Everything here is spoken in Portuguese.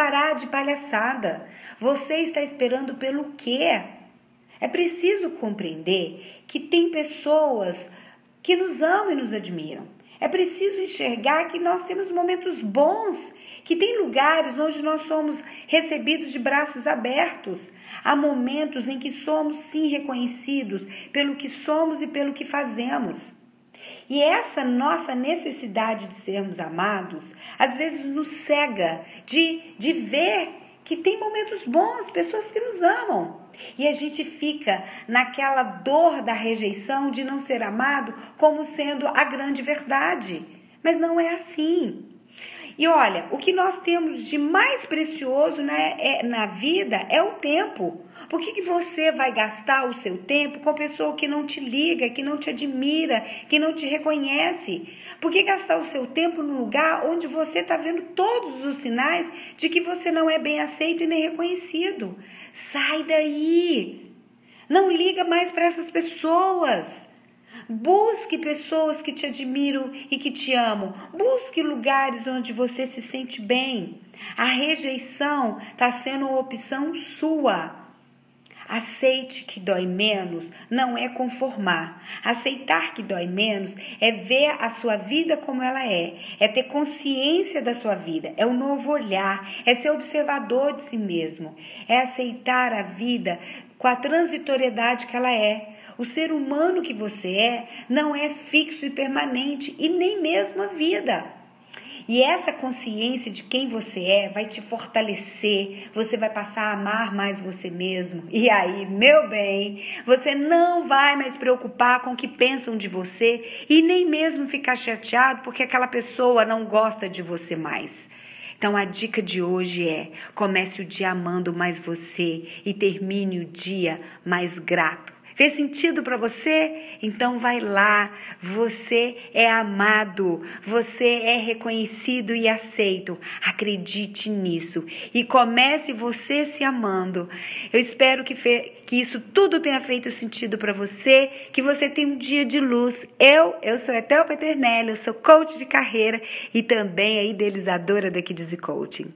parar de palhaçada. Você está esperando pelo quê? É preciso compreender que tem pessoas que nos amam e nos admiram. É preciso enxergar que nós temos momentos bons, que tem lugares onde nós somos recebidos de braços abertos. Há momentos em que somos sim reconhecidos pelo que somos e pelo que fazemos. E essa nossa necessidade de sermos amados, às vezes nos cega de, de ver que tem momentos bons, pessoas que nos amam. E a gente fica naquela dor da rejeição de não ser amado como sendo a grande verdade. Mas não é assim. E olha, o que nós temos de mais precioso né, é, na vida é o tempo. Por que, que você vai gastar o seu tempo com pessoa que não te liga, que não te admira, que não te reconhece? Por que gastar o seu tempo num lugar onde você está vendo todos os sinais de que você não é bem aceito e nem reconhecido? Sai daí! Não liga mais para essas pessoas. Busque pessoas que te admiram e que te amam. Busque lugares onde você se sente bem. A rejeição está sendo uma opção sua. Aceite que dói menos não é conformar. Aceitar que dói menos é ver a sua vida como ela é, é ter consciência da sua vida, é um novo olhar, é ser observador de si mesmo, é aceitar a vida com a transitoriedade que ela é. O ser humano que você é não é fixo e permanente e nem mesmo a vida. E essa consciência de quem você é vai te fortalecer, você vai passar a amar mais você mesmo. E aí, meu bem, você não vai mais preocupar com o que pensam de você e nem mesmo ficar chateado porque aquela pessoa não gosta de você mais. Então a dica de hoje é: comece o dia amando mais você e termine o dia mais grato. Fez sentido para você? Então vai lá. Você é amado, você é reconhecido e aceito. Acredite nisso e comece você se amando. Eu espero que, que isso tudo tenha feito sentido para você, que você tenha um dia de luz. Eu, eu sou Etel Peternelli, eu sou coach de carreira e também a idealizadora da Kids Coaching.